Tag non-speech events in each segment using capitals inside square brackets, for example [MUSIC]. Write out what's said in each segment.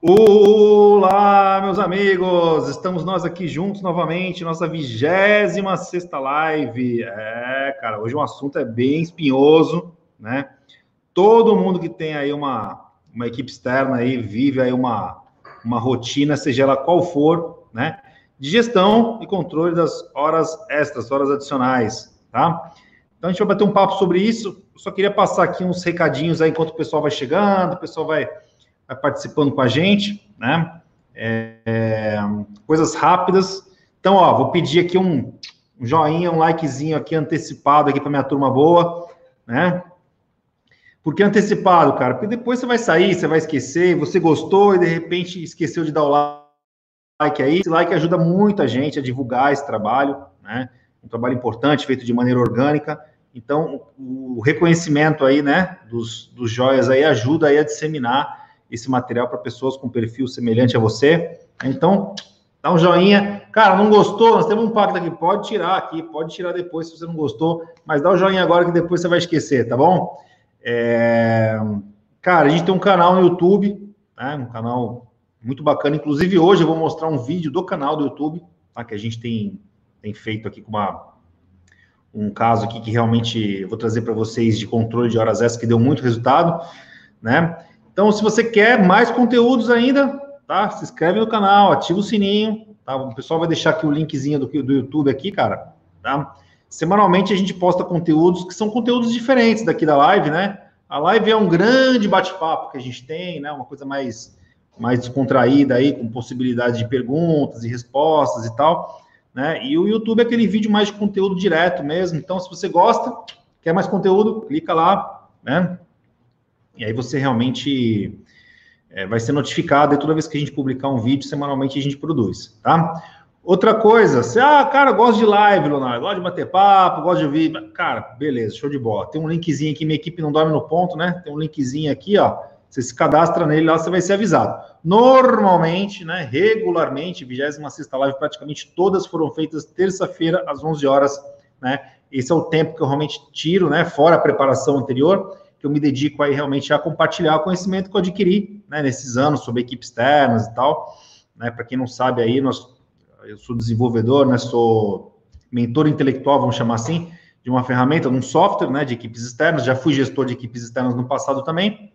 Olá, meus amigos! Estamos nós aqui juntos novamente, nossa 26 sexta live. É, cara, hoje o assunto é bem espinhoso, né? Todo mundo que tem aí uma, uma equipe externa aí, vive aí uma, uma rotina, seja ela qual for, né? De gestão e controle das horas extras, horas adicionais, tá? Então a gente vai bater um papo sobre isso. Eu só queria passar aqui uns recadinhos aí enquanto o pessoal vai chegando, o pessoal vai vai participando com a gente, né? É, é, coisas rápidas. Então, ó, vou pedir aqui um, um joinha, um likezinho aqui antecipado aqui para minha turma boa, né? Por que antecipado, cara? Porque depois você vai sair, você vai esquecer, você gostou e de repente esqueceu de dar o like aí. Esse like ajuda muito a gente a divulgar esse trabalho, né? Um trabalho importante, feito de maneira orgânica. Então, o reconhecimento aí, né, dos, dos joias aí ajuda aí a disseminar esse material para pessoas com perfil semelhante a você. Então, dá um joinha. Cara, não gostou? Nós temos um pacto aqui. Pode tirar aqui, pode tirar depois se você não gostou, mas dá o um joinha agora que depois você vai esquecer, tá bom? É... Cara, a gente tem um canal no YouTube, né? um canal muito bacana. Inclusive, hoje eu vou mostrar um vídeo do canal do YouTube, tá? que a gente tem, tem feito aqui com uma, um caso aqui que realmente eu vou trazer para vocês de controle de horas extras que deu muito resultado, né? Então, se você quer mais conteúdos ainda, tá? Se inscreve no canal, ativa o sininho, tá? O pessoal vai deixar aqui o linkzinho do, do YouTube aqui, cara, tá? Semanalmente a gente posta conteúdos que são conteúdos diferentes daqui da live, né? A live é um grande bate-papo que a gente tem, né? Uma coisa mais, mais descontraída aí, com possibilidade de perguntas e respostas e tal, né? E o YouTube é aquele vídeo mais de conteúdo direto mesmo. Então, se você gosta, quer mais conteúdo, clica lá, né? E aí você realmente é, vai ser notificado e toda vez que a gente publicar um vídeo, semanalmente a gente produz, tá? Outra coisa, você, ah, cara, gosto de live, Leonardo, gosto de bater papo, gosto de ouvir. Cara, beleza, show de bola. Tem um linkzinho aqui, minha equipe não dorme no ponto, né? Tem um linkzinho aqui, ó. Você se cadastra nele lá, você vai ser avisado. Normalmente, né, regularmente, 26 live, praticamente todas foram feitas terça-feira, às 11 horas, né? Esse é o tempo que eu realmente tiro, né? Fora a preparação anterior que eu me dedico aí realmente a compartilhar o conhecimento que eu adquiri né, nesses anos sobre equipes externas e tal. Né, Para quem não sabe aí, nós, eu sou desenvolvedor, né, sou mentor intelectual, vamos chamar assim, de uma ferramenta, de um software né, de equipes externas. Já fui gestor de equipes externas no passado também.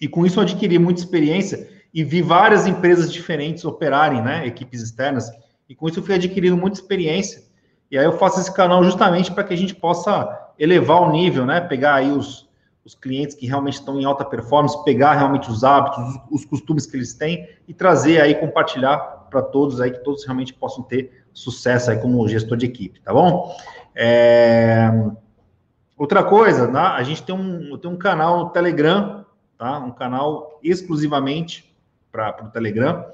E com isso eu adquiri muita experiência e vi várias empresas diferentes operarem né, equipes externas. E com isso eu fui adquirindo muita experiência. E aí eu faço esse canal justamente para que a gente possa elevar o nível, né? Pegar aí os, os clientes que realmente estão em alta performance, pegar realmente os hábitos, os, os costumes que eles têm e trazer aí, compartilhar para todos aí, que todos realmente possam ter sucesso aí como gestor de equipe, tá bom? É... Outra coisa, né? a gente tem um, tem um canal no Telegram, tá? Um canal exclusivamente para o Telegram,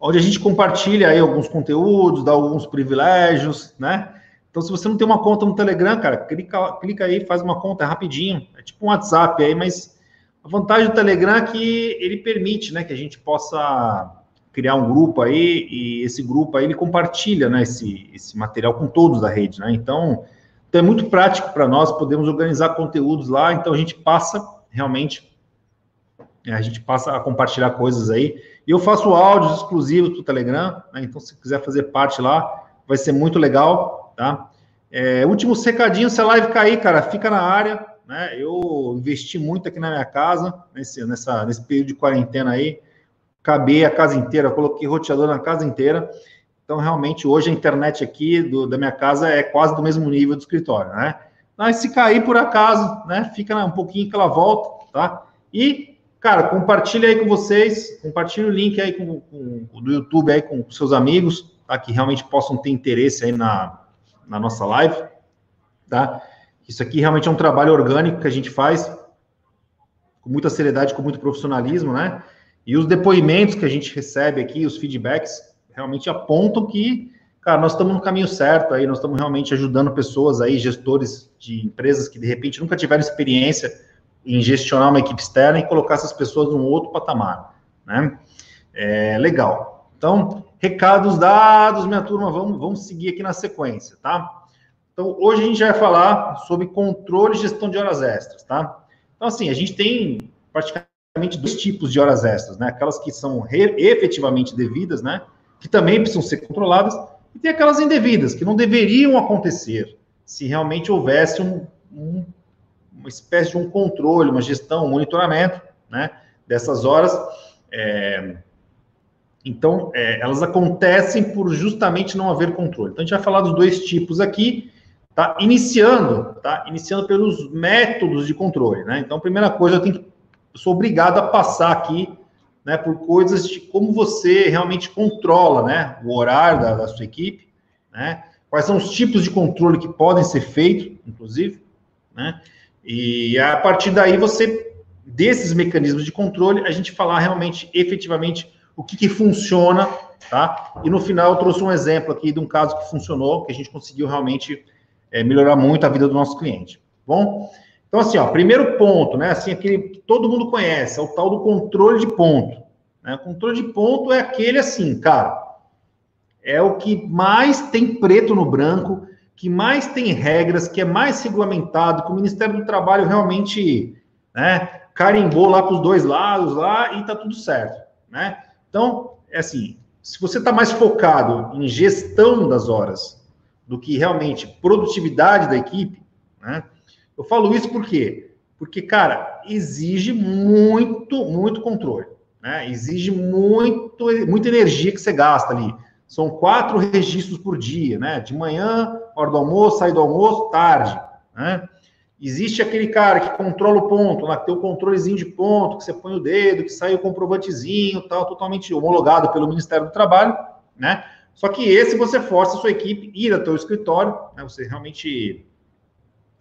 onde a gente compartilha aí alguns conteúdos, dá alguns privilégios, né? Então, se você não tem uma conta no Telegram, cara, clica, clica aí, faz uma conta, rapidinho. É tipo um WhatsApp aí, mas a vantagem do Telegram é que ele permite, né, que a gente possa criar um grupo aí e esse grupo aí ele compartilha, né, esse, esse material com todos da rede, né? Então, então é muito prático para nós, podemos organizar conteúdos lá, então a gente passa realmente é, a gente passa a compartilhar coisas aí. E eu faço áudios exclusivos para o Telegram, né? Então, se quiser fazer parte lá, vai ser muito legal tá? É, último secadinho, se a live cair, cara, fica na área, né? Eu investi muito aqui na minha casa, nesse, nessa, nesse período de quarentena aí, acabei a casa inteira, coloquei roteador na casa inteira, então realmente hoje a internet aqui do, da minha casa é quase do mesmo nível do escritório, né? Mas se cair por acaso, né, fica um pouquinho que ela volta, tá? E, cara, compartilha aí com vocês, compartilha o link aí com, com, do YouTube aí com seus amigos, tá? Que realmente possam ter interesse aí na, na nossa live, tá? Isso aqui realmente é um trabalho orgânico que a gente faz com muita seriedade, com muito profissionalismo, né? E os depoimentos que a gente recebe aqui, os feedbacks, realmente apontam que, cara, nós estamos no caminho certo aí, nós estamos realmente ajudando pessoas aí, gestores de empresas que de repente nunca tiveram experiência em gestionar uma equipe externa e colocar essas pessoas num outro patamar, né? É legal. Então, Recados dados, minha turma, vamos, vamos seguir aqui na sequência, tá? Então, hoje a gente vai falar sobre controle e gestão de horas extras, tá? Então, assim, a gente tem praticamente dois tipos de horas extras, né? Aquelas que são efetivamente devidas, né? Que também precisam ser controladas, e tem aquelas indevidas, que não deveriam acontecer se realmente houvesse um, um, uma espécie de um controle, uma gestão, um monitoramento, né? Dessas horas. É, então, é, elas acontecem por justamente não haver controle. Então, a gente vai falar dos dois tipos aqui, tá? Iniciando, tá? Iniciando pelos métodos de controle, né? Então, a primeira coisa, eu tenho que, eu sou obrigado a passar aqui, né, por coisas de como você realmente controla, né, o horário da, da sua equipe, né? Quais são os tipos de controle que podem ser feitos, inclusive, né? E a partir daí você desses mecanismos de controle, a gente falar realmente efetivamente o que, que funciona, tá? E no final eu trouxe um exemplo aqui de um caso que funcionou, que a gente conseguiu realmente é, melhorar muito a vida do nosso cliente. Bom, então assim, ó, primeiro ponto, né? Assim, aquele que todo mundo conhece, é o tal do controle de ponto. Né? O controle de ponto é aquele assim, cara, é o que mais tem preto no branco, que mais tem regras, que é mais regulamentado, que o Ministério do Trabalho realmente, né, carimbou lá para os dois lados lá e tá tudo certo, né? Então, é assim, se você está mais focado em gestão das horas do que realmente produtividade da equipe, né? Eu falo isso por quê? Porque, cara, exige muito, muito controle, né? Exige muito, muita energia que você gasta ali. São quatro registros por dia, né? De manhã, hora do almoço, sair do almoço, tarde, né? Existe aquele cara que controla o ponto, lá que tem o controlezinho de ponto, que você põe o dedo, que sai o comprovantezinho, tal, totalmente homologado pelo Ministério do Trabalho, né? Só que esse você força a sua equipe ir até o escritório, né? Você realmente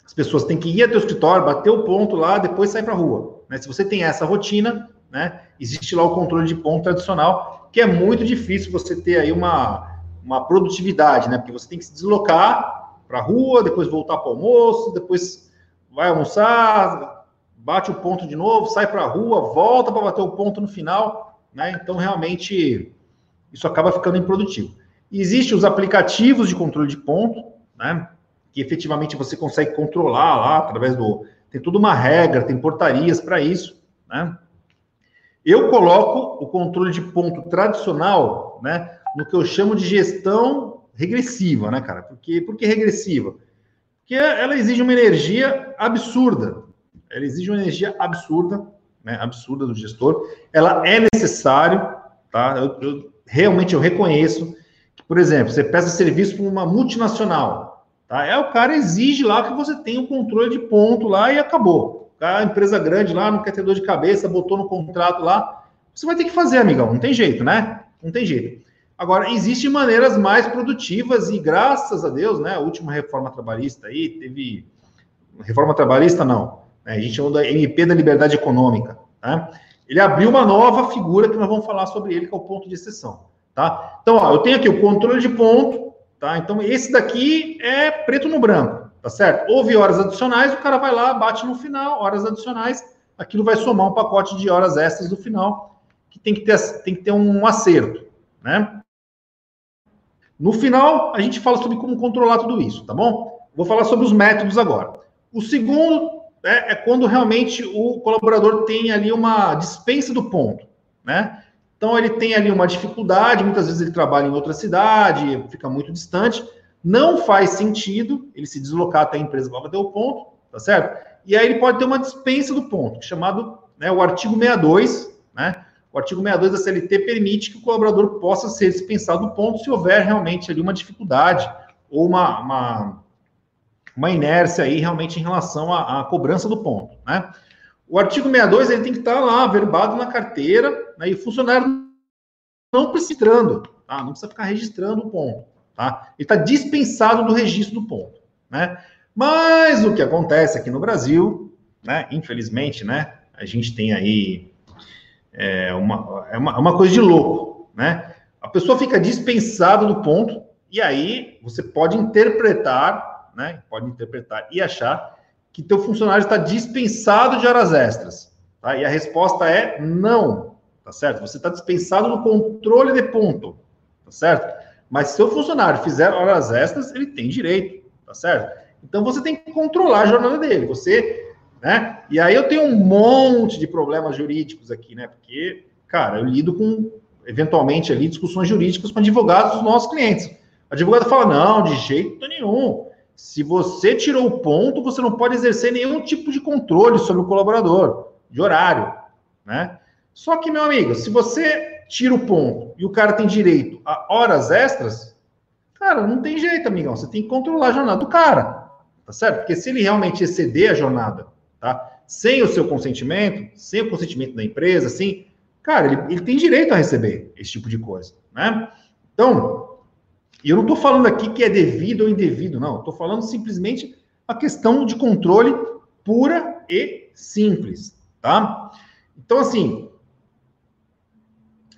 as pessoas têm que ir até o escritório, bater o ponto lá, depois sair para a rua. Né? Se você tem essa rotina, né? Existe lá o controle de ponto tradicional, que é muito difícil você ter aí uma, uma produtividade, né? Porque você tem que se deslocar para a rua, depois voltar para o almoço, depois vai almoçar, bate o ponto de novo, sai para a rua, volta para bater o ponto no final, né? Então, realmente, isso acaba ficando improdutivo. Existem os aplicativos de controle de ponto, né? Que efetivamente você consegue controlar lá através do. Tem toda uma regra, tem portarias para isso, né? Eu coloco o controle de ponto tradicional, né? No que eu chamo de gestão regressiva, né, cara? Porque, por que regressiva? Que ela exige uma energia absurda. Ela exige uma energia absurda, né, absurda do gestor. Ela é necessário, tá? Eu, eu, realmente eu reconheço que, por exemplo, você peça serviço para uma multinacional, tá? É o cara exige lá que você tenha o um controle de ponto lá e acabou. A empresa grande lá não quer ter dor de cabeça, botou no contrato lá, você vai ter que fazer, amigão. Não tem jeito, né? Não tem jeito. Agora, existem maneiras mais produtivas e graças a Deus, né, a última reforma trabalhista aí teve reforma trabalhista não, né, a gente chama da MP da Liberdade Econômica, né? Ele abriu uma nova figura que nós vamos falar sobre ele, que é o ponto de exceção, tá? Então, ó, eu tenho aqui o controle de ponto, tá? Então, esse daqui é preto no branco, tá certo? Houve horas adicionais, o cara vai lá, bate no final, horas adicionais, aquilo vai somar um pacote de horas extras no final, que tem que ter, tem que ter um acerto, né? No final, a gente fala sobre como controlar tudo isso, tá bom? Vou falar sobre os métodos agora. O segundo é, é quando realmente o colaborador tem ali uma dispensa do ponto, né? Então ele tem ali uma dificuldade, muitas vezes ele trabalha em outra cidade, fica muito distante, não faz sentido ele se deslocar até a empresa para bater o ponto, tá certo? E aí ele pode ter uma dispensa do ponto, chamado né, o artigo 62, né? Artigo 62 da CLT permite que o colaborador possa ser dispensado do ponto se houver realmente ali uma dificuldade ou uma, uma, uma inércia aí realmente em relação à, à, cobrança do ponto, né? O artigo 62 ele tem que estar lá, verbado na carteira, né, e o funcionário não precisa tá? não precisa ficar registrando o ponto, tá? Ele está dispensado do registro do ponto, né? Mas o que acontece aqui no Brasil, né, infelizmente, né, a gente tem aí é uma, é uma, é uma coisa de louco, né? A pessoa fica dispensada do ponto, e aí você pode interpretar, né? Pode interpretar e achar que teu funcionário está dispensado de horas extras. Tá? E a resposta é não, tá certo? Você está dispensado no controle de ponto, tá certo? Mas se seu funcionário fizer horas extras, ele tem direito, tá certo? Então você tem que controlar a jornada dele. Você né? E aí eu tenho um monte de problemas jurídicos aqui, né? Porque, cara, eu lido com, eventualmente, ali, discussões jurídicas com advogados dos nossos clientes. O advogado fala, não, de jeito nenhum. Se você tirou o ponto, você não pode exercer nenhum tipo de controle sobre o colaborador, de horário, né? Só que, meu amigo, se você tira o ponto e o cara tem direito a horas extras, cara, não tem jeito, amigão. Você tem que controlar a jornada do cara, tá certo? Porque se ele realmente exceder a jornada, tá? Sem o seu consentimento, sem o consentimento da empresa, assim, cara, ele, ele tem direito a receber esse tipo de coisa, né? Então, eu não estou falando aqui que é devido ou indevido, não. Estou falando simplesmente a questão de controle pura e simples, tá? Então, assim,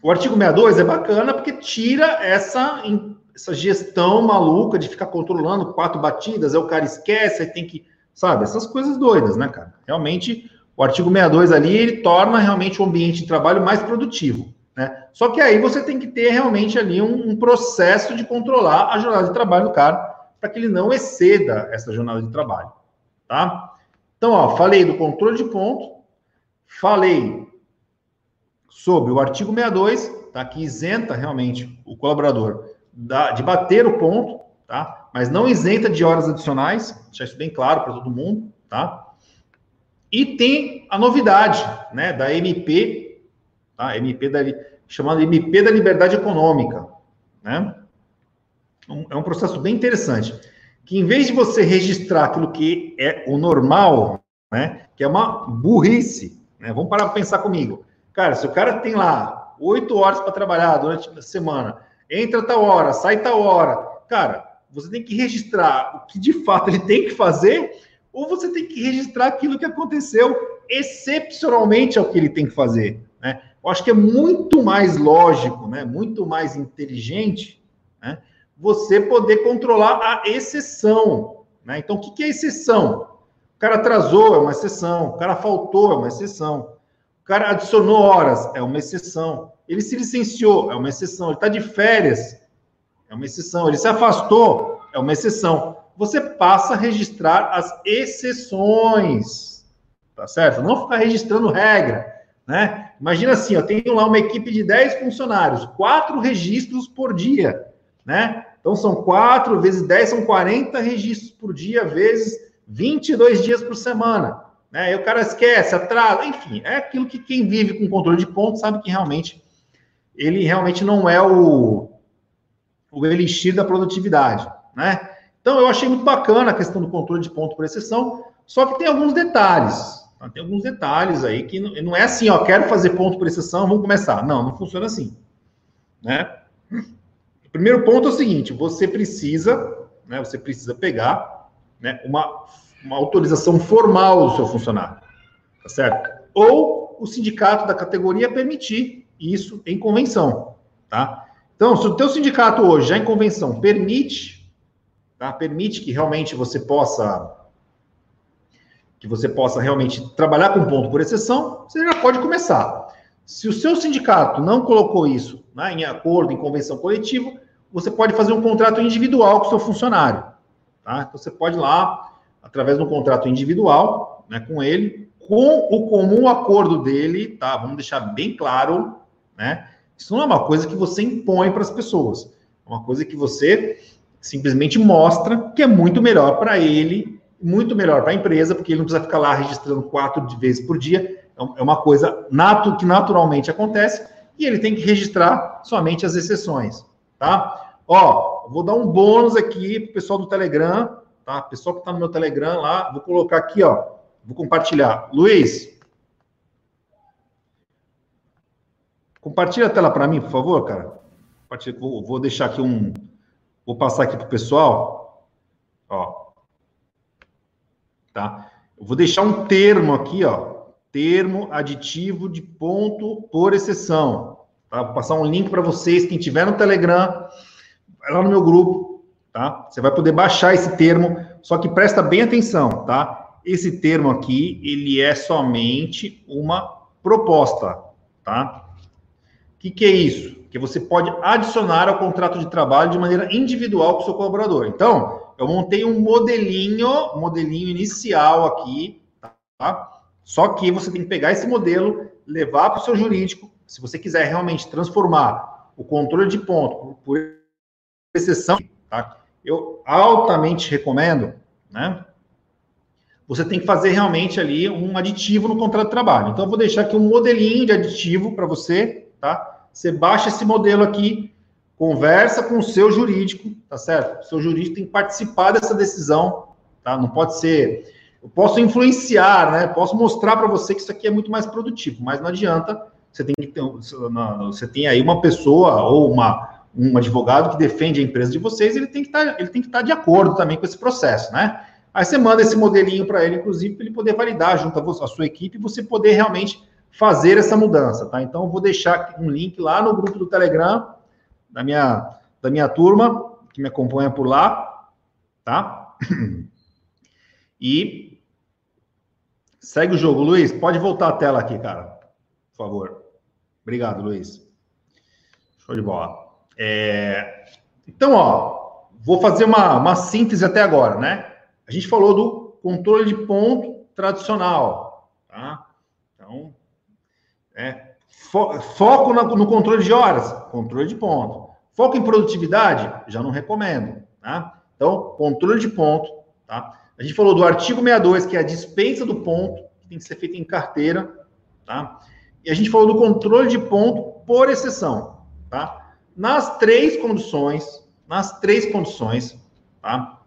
o artigo 62 é bacana porque tira essa, essa gestão maluca de ficar controlando quatro batidas, aí o cara esquece, aí tem que Sabe? Essas coisas doidas, né, cara? Realmente, o artigo 62 ali, ele torna realmente o ambiente de trabalho mais produtivo. Né? Só que aí você tem que ter realmente ali um, um processo de controlar a jornada de trabalho do cara, para que ele não exceda essa jornada de trabalho. Tá? Então, ó, falei do controle de ponto, falei sobre o artigo 62, tá? que isenta realmente o colaborador da, de bater o ponto, tá? Mas não isenta de horas adicionais, deixar isso bem claro para todo mundo, tá? E tem a novidade, né, da MP, tá? MP da chamada MP da Liberdade Econômica, né? É um processo bem interessante, que em vez de você registrar aquilo que é o normal, né, que é uma burrice, né? Vamos parar para pensar comigo. Cara, se o cara tem lá oito horas para trabalhar durante a semana, entra tal hora, sai tal hora, cara, você tem que registrar o que de fato ele tem que fazer, ou você tem que registrar aquilo que aconteceu excepcionalmente ao que ele tem que fazer. Né? Eu acho que é muito mais lógico, né? muito mais inteligente, né? você poder controlar a exceção. Né? Então, o que é exceção? O cara atrasou, é uma exceção. O cara faltou, é uma exceção. O cara adicionou horas, é uma exceção. Ele se licenciou, é uma exceção. Ele está de férias, é uma exceção. Ele se afastou, é uma exceção. Você passa a registrar as exceções, tá certo? Não ficar registrando regra, né? Imagina assim, eu tenho lá uma equipe de 10 funcionários, quatro registros por dia, né? Então são 4 vezes 10 são 40 registros por dia, vezes 22 dias por semana. Né? E o cara esquece, atrasa, enfim, é aquilo que quem vive com controle de pontos sabe que realmente ele realmente não é o, o elixir da produtividade, né? Então, eu achei muito bacana a questão do controle de ponto por exceção, só que tem alguns detalhes. Tá? Tem alguns detalhes aí que não, não, é assim, ó, quero fazer ponto por exceção, vamos começar. Não, não funciona assim, né? O primeiro ponto é o seguinte, você precisa, né, você precisa pegar né, uma, uma autorização formal do seu funcionário, tá certo? Ou o sindicato da categoria permitir isso em convenção, tá? Então, se o teu sindicato hoje, já em convenção, permite, tá? permite que realmente você possa que você possa realmente trabalhar com ponto por exceção, você já pode começar. Se o seu sindicato não colocou isso né, em acordo, em convenção coletiva, você pode fazer um contrato individual com o seu funcionário. Tá? Então, você pode ir lá, através de um contrato individual né, com ele, com o comum acordo dele, tá? Vamos deixar bem claro, né? Isso não é uma coisa que você impõe para as pessoas. É uma coisa que você simplesmente mostra que é muito melhor para ele, muito melhor para a empresa, porque ele não precisa ficar lá registrando quatro vezes por dia. É uma coisa natu que naturalmente acontece e ele tem que registrar somente as exceções, tá? Ó, vou dar um bônus aqui para o pessoal do Telegram, tá? Pessoal que está no meu Telegram lá, vou colocar aqui, ó, vou compartilhar. Luiz, Compartilha a tela para mim, por favor, cara. Vou, deixar aqui um. Vou passar aqui para o pessoal. Ó. Tá? Eu vou deixar um termo aqui, ó. Termo aditivo de ponto por exceção. Tá? Vou passar um link para vocês. Quem tiver no Telegram, vai lá no meu grupo. Tá? Você vai poder baixar esse termo. Só que presta bem atenção, tá? Esse termo aqui, ele é somente uma proposta, tá? Que, que é isso? Que você pode adicionar ao contrato de trabalho de maneira individual com o seu colaborador. Então, eu montei um modelinho, modelinho inicial aqui, tá? Só que você tem que pegar esse modelo, levar para o seu jurídico, se você quiser realmente transformar o controle de ponto por exceção, tá? Eu altamente recomendo, né? Você tem que fazer realmente ali um aditivo no contrato de trabalho. Então, eu vou deixar aqui um modelinho de aditivo para você, tá? Você baixa esse modelo aqui, conversa com o seu jurídico, tá certo? O seu jurídico tem que participar dessa decisão, tá? Não pode ser. Eu posso influenciar, né? Posso mostrar para você que isso aqui é muito mais produtivo, mas não adianta. Você tem que ter, você tem aí uma pessoa ou uma um advogado que defende a empresa de vocês, ele tem que estar, tá, ele tem que estar tá de acordo também com esse processo, né? Aí você manda esse modelinho para ele, inclusive, para ele poder validar junto à sua equipe e você poder realmente fazer essa mudança, tá? Então, vou deixar um link lá no grupo do Telegram da minha, da minha turma, que me acompanha por lá, tá? E segue o jogo. Luiz, pode voltar a tela aqui, cara, por favor. Obrigado, Luiz. Show de bola. É... Então, ó, vou fazer uma, uma síntese até agora, né? A gente falou do controle de ponto tradicional, tá? Então, é, fo foco no, no controle de horas, controle de ponto. Foco em produtividade, já não recomendo, tá? Então, controle de ponto, tá? A gente falou do artigo 62, que é a dispensa do ponto, que tem que ser feita em carteira, tá? E a gente falou do controle de ponto por exceção, tá? nas três condições, nas três condições, tá?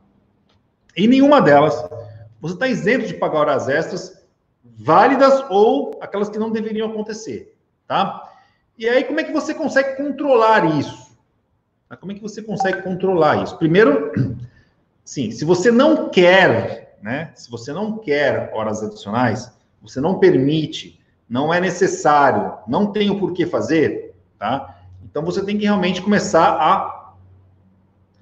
Em nenhuma delas, você está isento de pagar horas extras válidas ou aquelas que não deveriam acontecer, tá? E aí, como é que você consegue controlar isso? Tá? Como é que você consegue controlar isso? Primeiro, [CLEARS THROAT] sim, se você não quer, né? Se você não quer horas adicionais, você não permite, não é necessário, não tem o porquê fazer, tá? Então você tem que realmente começar a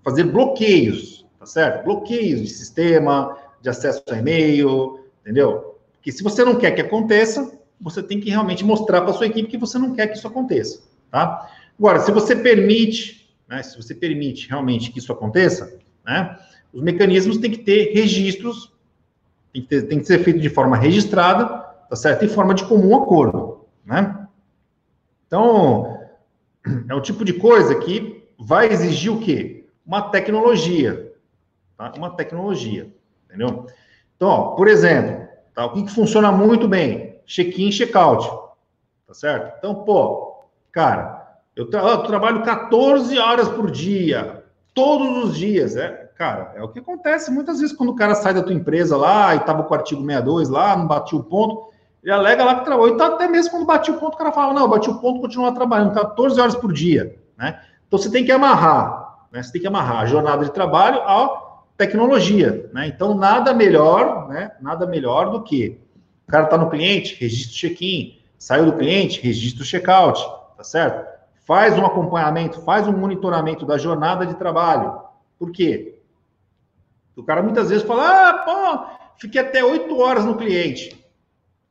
fazer bloqueios, tá certo? Bloqueios de sistema, de acesso a e-mail, entendeu? Porque se você não quer que aconteça, você tem que realmente mostrar para sua equipe que você não quer que isso aconteça, tá? Agora, se você permite, né, se você permite realmente que isso aconteça, né, os mecanismos têm que ter registros, tem que, ter, tem que ser feito de forma registrada, tá certo? Em forma de comum acordo, né? Então, [CLEARS THROAT] é o tipo de coisa que vai exigir o quê? Uma tecnologia. Tá? Uma tecnologia. Entendeu? Então, ó, por exemplo, tá? o que, que funciona muito bem? Check-in check-out. Tá certo? Então, pô, cara, eu, tra eu, trabalho 14 horas por dia, todos os dias. É, cara, é o que acontece muitas vezes quando o cara sai da tua empresa lá e tava com o artigo 62 lá, não batia o ponto. Ele alega lá que trabalhou. Então, até mesmo quando bati o ponto, o cara fala, não, bati o ponto, continua trabalhando 14 horas por dia, né? Então, você tem que amarrar, né? Você tem que amarrar a jornada de trabalho à tecnologia, né? Então, nada melhor, né? Nada melhor do que o cara está no cliente, registra o check-in, saiu do cliente, registra o check-out, tá certo? Faz um acompanhamento, faz um monitoramento da jornada de trabalho. Por quê? O cara muitas vezes fala, ah, pô, fiquei até 8 horas no cliente.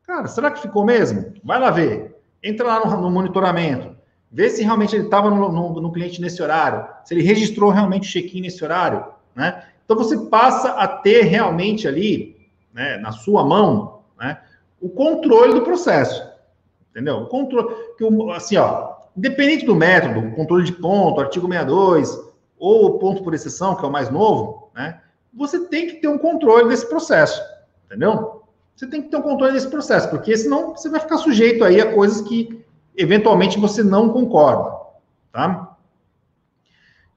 Cara, será que ficou mesmo? Vai lá ver. Entra lá no, no monitoramento. Vê se realmente ele estava no, no, no, cliente nesse horário. Se ele registrou realmente o check-in nesse horário. Né? Então você passa a ter realmente ali, né, na sua mão, né, o controle do processo. Entendeu? O controle. Que, assim, ó, independente do método, controle de ponto, artigo 62, ou ponto por exceção, que é o mais novo, né? Você tem que ter um controle desse processo. Entendeu? você tem que ter um controle desse processo, porque senão você vai ficar sujeito aí a coisas que eventualmente você não concorda, tá?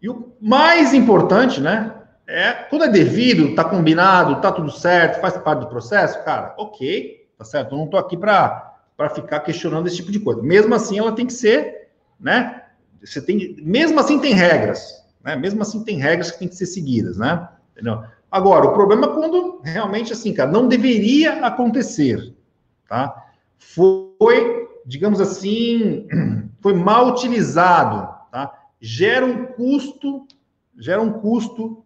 E o mais importante, né, é quando é devido, tá combinado, tá tudo certo, faz parte do processo, cara, ok, tá certo? Eu não tô aqui para ficar questionando esse tipo de coisa. Mesmo assim, ela tem que ser, né? Você tem, mesmo assim tem regras, né? Mesmo assim tem regras que tem que ser seguidas, né? Entendeu? Agora, o problema é quando realmente, assim, cara, não deveria acontecer, tá? Foi, digamos assim, [CLEARS THROAT] foi mal utilizado, tá? Gera um custo, gera um custo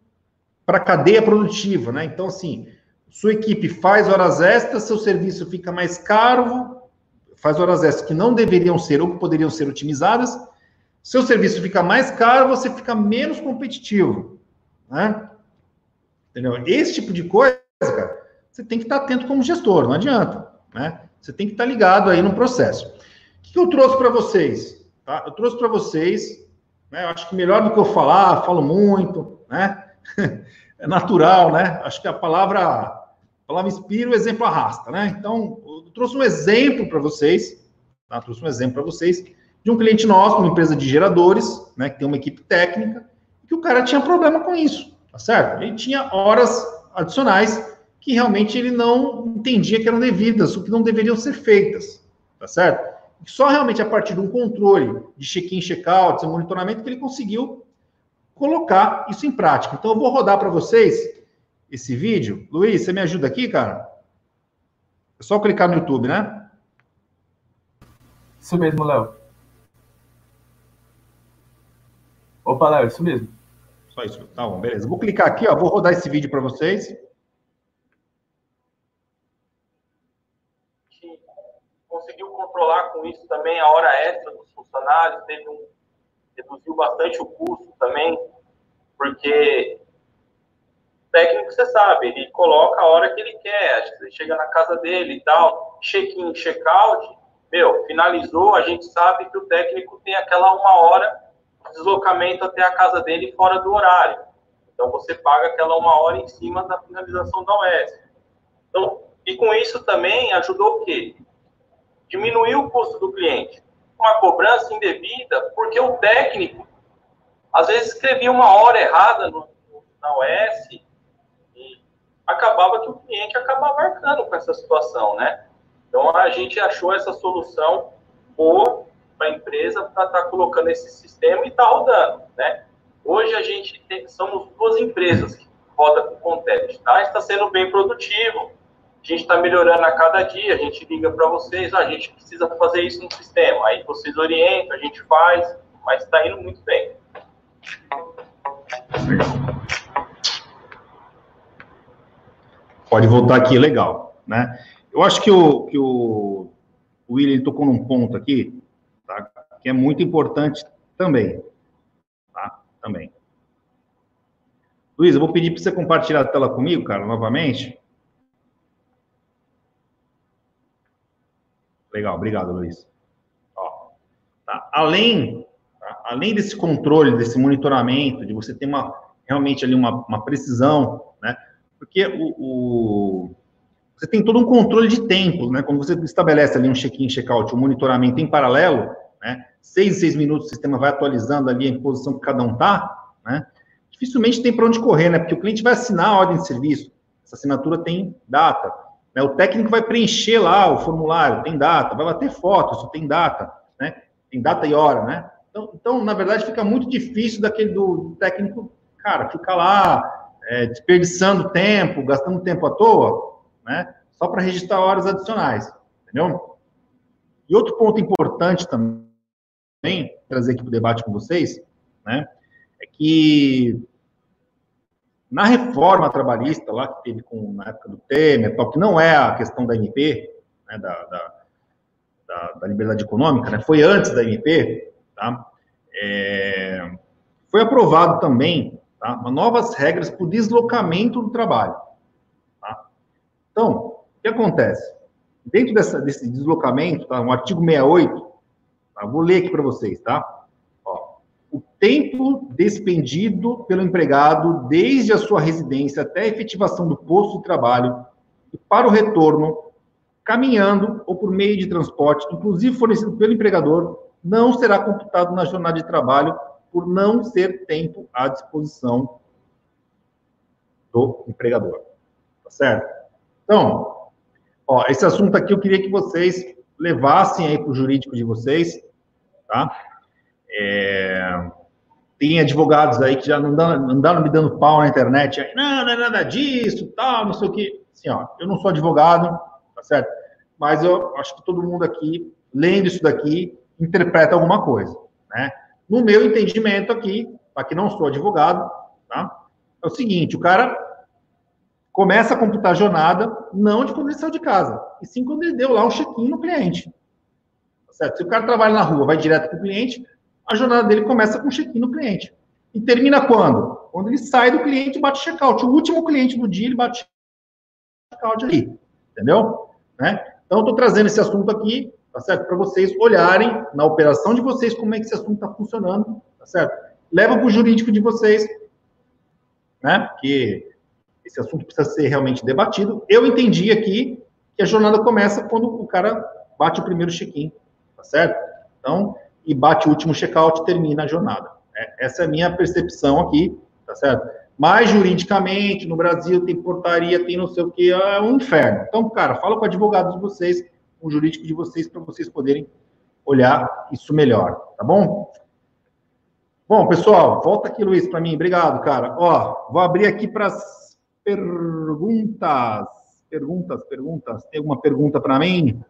para a cadeia produtiva, né? Então, assim, sua equipe faz horas extras, seu serviço fica mais caro, faz horas extras que não deveriam ser ou que poderiam ser otimizadas, seu serviço fica mais caro, você fica menos competitivo, né? Entendeu? Esse tipo de coisa, cara, você tem que estar atento como gestor, não adianta, né? Você tem que estar ligado aí no processo. O que eu trouxe para vocês? Tá? Eu trouxe para vocês, né? Eu acho que melhor do que eu falar, falo muito, né? [LAUGHS] É natural, né? Acho que a palavra, a palavra inspira, o exemplo arrasta, né? Então, eu trouxe um exemplo para vocês, tá? Trouxe um exemplo para vocês de um cliente nosso, uma empresa de geradores, né? Que tem uma equipe técnica, que o cara tinha problema com isso, tá certo? Ele tinha horas adicionais que realmente ele não entendia que eram devidas, o que não deveriam ser feitas, tá certo? Só realmente a partir de um controle de check-in, check-out, monitoramento, que ele conseguiu colocar isso em prática. Então, eu vou rodar para vocês esse vídeo. Luiz, você me ajuda aqui, cara? É só clicar no YouTube, né? Isso mesmo, Léo. Opa, Léo, isso mesmo. Só isso. Tá bom, beleza. Vou clicar aqui, ó. Vou rodar esse vídeo para vocês. Conseguiu controlar com isso também a hora extra dos funcionários, teve um, reduziu bastante o custo também, porque o técnico, você sabe, ele coloca a hora que ele quer, ele chega na casa dele e tal, check-in, check-out, meu, finalizou, a gente sabe que o técnico tem aquela uma hora deslocamento até a casa dele fora do horário. Então, você paga aquela uma hora em cima da finalização da OS. Então, e com isso também ajudou o quê? Diminuiu o custo do cliente. Uma cobrança indevida, porque o técnico, às vezes, escrevia uma hora errada no, na OS e acabava que o cliente acabava arcando com essa situação, né? Então, a gente achou essa solução boa para a empresa para estar tá colocando esse sistema e está rodando, né? Hoje a gente tem, somos duas empresas que rodam com o Contest, tá? Está sendo bem produtivo, a gente está melhorando a cada dia, a gente liga para vocês, ah, a gente precisa fazer isso no sistema, aí vocês orientam, a gente faz, mas está indo muito bem. Pode voltar aqui, legal, né? Eu acho que o, que o, William tocou num ponto aqui tá? que é muito importante também. Tá? Também. Luiz, eu vou pedir para você compartilhar a tela comigo, cara, novamente. Legal, obrigado, Luiz. Ó, tá? Além, tá? além desse controle, desse monitoramento, de você ter uma, realmente ali uma, uma precisão, né? Porque o, o, você tem todo um controle de tempo, né? Quando você estabelece ali um check-in, check-out, um monitoramento em paralelo, né? Seis seis minutos o sistema vai atualizando ali a posição que cada um está, né? Dificilmente tem para onde correr, né? Porque o cliente vai assinar a ordem de serviço. Essa assinatura tem data. Né? O técnico vai preencher lá o formulário, tem data. Vai bater foto, isso tem data, né? Tem data e hora, né? Então, então na verdade, fica muito difícil daquele do técnico, cara, ficar lá é, desperdiçando tempo, gastando tempo à toa, né? Só para registrar horas adicionais, entendeu? E outro ponto importante também trazer aqui para o debate com vocês, né, é que na reforma trabalhista lá que teve com, na época do Temer, tal, que não é a questão da MP, né, da, da, da, da, liberdade econômica, né, foi antes da MP, tá, é, foi aprovado também tá, novas regras para o deslocamento do trabalho. Tá? Então, o que acontece? Dentro dessa, desse deslocamento, tá, um artigo 68, Tá? Vou ler aqui para vocês, tá? Tempo despendido pelo empregado desde a sua residência até a efetivação do posto de trabalho e para o retorno, caminhando ou por meio de transporte, inclusive fornecido pelo empregador, não será computado na jornada de trabalho por não ser tempo à disposição do empregador. Tá certo? Então, ó, esse assunto aqui eu queria que vocês levassem aí para o jurídico de vocês, tá? É, tem advogados aí que já não andaram, andaram me dando pau na internet, aí, não, não é nada disso, tal, não sei o que. Assim, ó, eu não sou advogado, tá certo? Mas eu acho que todo mundo aqui, lendo isso daqui, interpreta alguma coisa, né? No meu entendimento aqui, para que não sou advogado, tá? É o seguinte, o cara começa a computar a jornada não de quando ele saiu de casa, e sim quando ele deu lá um check-in no cliente. Certo? Se o cara trabalha na rua, vai direto para o cliente, a jornada dele começa com check-in no cliente. E termina quando? Quando ele sai do cliente e bate check-out. O último cliente do dia, ele bate check-out ali, entendeu? Né? Então, estou trazendo esse assunto aqui, tá certo? Para vocês olharem na operação de vocês como é que esse assunto está funcionando, tá certo? Leva para o jurídico de vocês, né? Porque esse assunto precisa ser realmente debatido. Eu entendi aqui que a jornada começa quando o cara bate o primeiro check-in, tá certo? Então, e bate o último check-out e termina a jornada. É, essa é a minha percepção aqui, tá certo? Mas juridicamente, no Brasil, tem portaria, tem não sei o que, é um inferno. Então, cara, fala com o advogado de vocês, com o jurídico de vocês, para vocês poderem olhar isso melhor, tá bom? Bom, pessoal, volta aqui, Luiz, para mim. Obrigado, cara. Ó, vou abrir aqui para as perguntas. Perguntas, perguntas. Tem alguma pergunta para mim?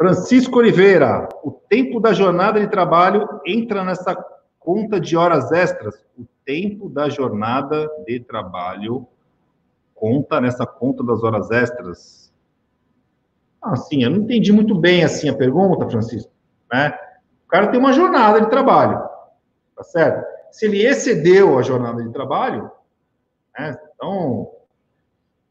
Francisco Oliveira, o tempo da jornada de trabalho entra nessa conta de horas extras? O tempo da jornada de trabalho conta nessa conta das horas extras? Assim, eu não entendi muito bem assim a pergunta, Francisco. Né? O cara tem uma jornada de trabalho, tá certo? Se ele excedeu a jornada de trabalho, né? então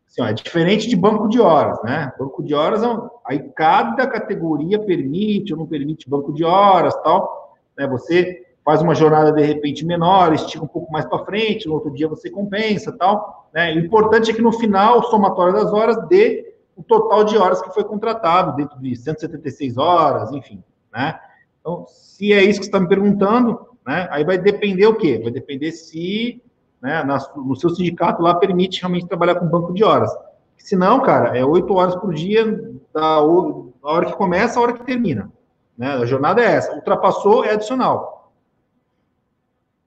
Assim, ó, é diferente de banco de horas, né? Banco de horas, aí cada categoria permite ou não permite banco de horas, tal. Né? Você faz uma jornada de repente menor, estica um pouco mais para frente, no outro dia você compensa, tal. Né? O importante é que no final, o somatório das horas dê o total de horas que foi contratado, dentro de 176 horas, enfim, né? Então, se é isso que você está me perguntando, né? Aí vai depender o quê? Vai depender se né, no seu sindicato lá permite realmente trabalhar com banco de horas. Se não, cara, é oito horas por dia, da, hora que começa a hora que termina. Né? A jornada é essa. Ultrapassou, é adicional.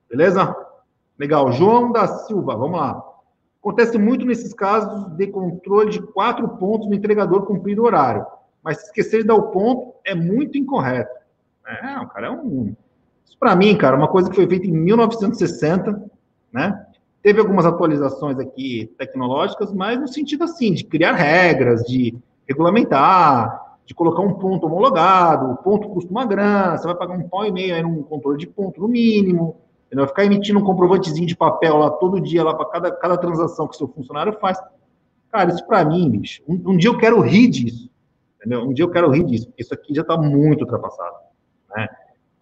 Beleza? Legal. João da Silva, vamos lá. Acontece muito nesses casos de controle de quatro pontos no entregador cumprir o horário. Mas se esquecer de dar o ponto, é muito incorreto. É, o cara é um. Isso para mim, cara, uma coisa que foi feita em 1960 né? Teve algumas atualizações aqui tecnológicas, mas no sentido assim, de criar regras, de regulamentar, de colocar um ponto homologado, o ponto custa uma grana, você vai pagar um pau e meio aí num controle de ponto no mínimo, entendeu? ficar emitindo um comprovantezinho de papel lá todo dia, lá para cada, cada transação que seu funcionário faz. Cara, isso para mim, bicho, um, um, dia eu quero rir disso, entendeu? Um dia eu quero rir disso, porque isso aqui já está muito ultrapassado, né?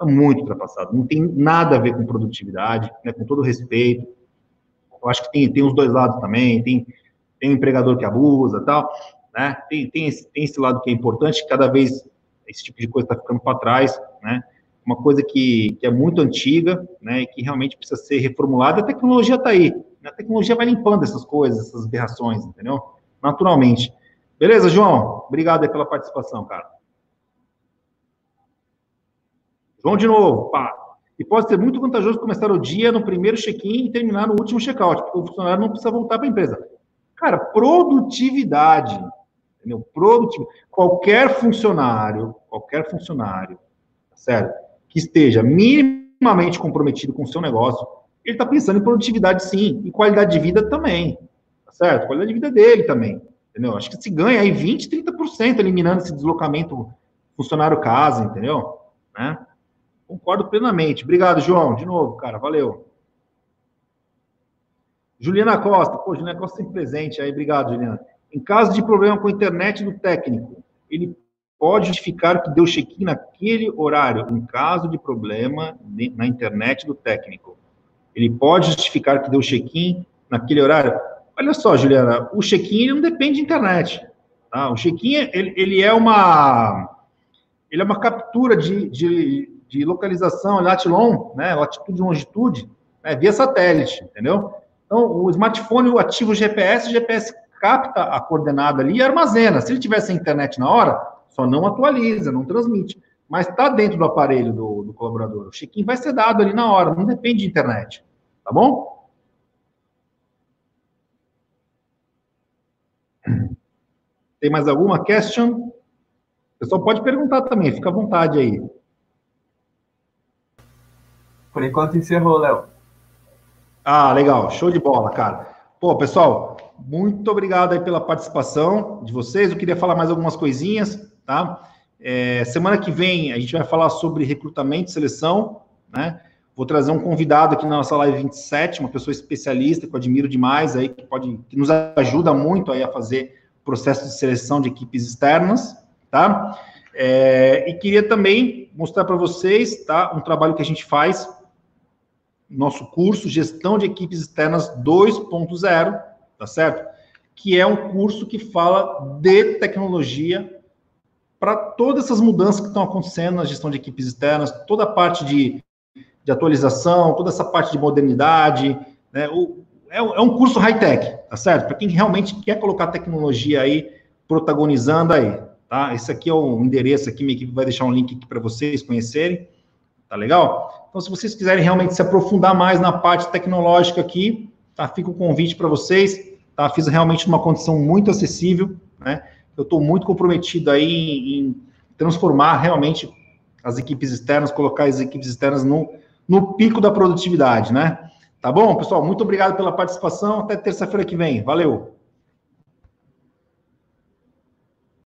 Está muito ultrapassado. Não tem nada a ver com produtividade, né, com todo respeito. Eu acho que tem, tem os dois lados também. Tem, tem um empregador que abusa tal. Né? Tem, tem, esse, tem esse lado que é importante, cada vez esse tipo de coisa está ficando para trás. Né? Uma coisa que, que é muito antiga né, e que realmente precisa ser reformulada. A tecnologia está aí. Né? A tecnologia vai limpando essas coisas, essas aberrações, entendeu? Naturalmente. Beleza, João? Obrigado pela participação, cara. João de novo, pá. E pode ser muito vantajoso começar o dia no primeiro check-in e terminar no último check-out, porque o funcionário não precisa voltar para a empresa. Cara, produtividade, entendeu? Produtividade. Qualquer funcionário, qualquer funcionário, tá certo? Que esteja minimamente comprometido com o seu negócio, ele está pensando em produtividade sim, e qualidade de vida também, tá certo? Qualidade de vida dele também, entendeu? Acho que se ganha aí 20, 30% eliminando esse deslocamento funcionário casa, entendeu? Né? Concordo plenamente. Obrigado, João. De novo, cara. Valeu. Juliana Costa. Pô, Juliana Costa sempre presente aí. Obrigado, Juliana. Em caso de problema com a internet do técnico, ele pode justificar que deu check-in naquele horário. Em caso de problema na internet do técnico, ele pode justificar que deu check-in naquele horário. Olha só, Juliana, o check-in não depende de internet. Tá? O check-in ele, ele, é uma ele é uma captura de, de, de localização, latilon, né, latitude e longitude, né, via satélite, entendeu? Então, o smartphone ativa o GPS, o GPS capta a coordenada ali e armazena. Se ele tivesse a internet na hora, só não atualiza, não transmite. Mas está dentro do aparelho do, do colaborador. O check-in vai ser dado ali na hora, não depende de internet. Tá bom? Tem mais alguma question? O pessoal pode perguntar também, fica à vontade aí. Por enquanto encerrou, Léo. Ah, legal. Show de bola, cara. Pô, pessoal, muito obrigado aí pela participação de vocês. Eu queria falar mais algumas coisinhas, tá? É, semana que vem a gente vai falar sobre recrutamento e seleção, né? Vou trazer um convidado aqui na nossa live 27, uma pessoa especialista que eu admiro demais aí, que pode, que nos ajuda muito aí a fazer processo de seleção de equipes externas, tá? É, e queria também mostrar para vocês, tá, um trabalho que a gente faz, nosso curso Gestão de Equipes Externas 2.0, tá certo? Que é um curso que fala de tecnologia para todas essas mudanças que estão acontecendo na gestão de equipes externas, toda a parte de de atualização, toda essa parte de modernidade, né? O, é, é um curso high-tech, tá certo? Para quem realmente quer colocar tecnologia aí, protagonizando aí, tá? Esse aqui é o endereço aqui, minha equipe vai deixar um link aqui para vocês conhecerem, tá legal? Então, se vocês quiserem realmente se aprofundar mais na parte tecnológica aqui, tá? Fica o convite para vocês, tá? Fiz realmente uma condição muito acessível, né? Eu estou muito comprometido aí em transformar realmente as equipes externas, colocar as equipes externas no, no pico da produtividade, né? Tá bom, pessoal? Muito obrigado pela participação. Até terça-feira que vem. Valeu!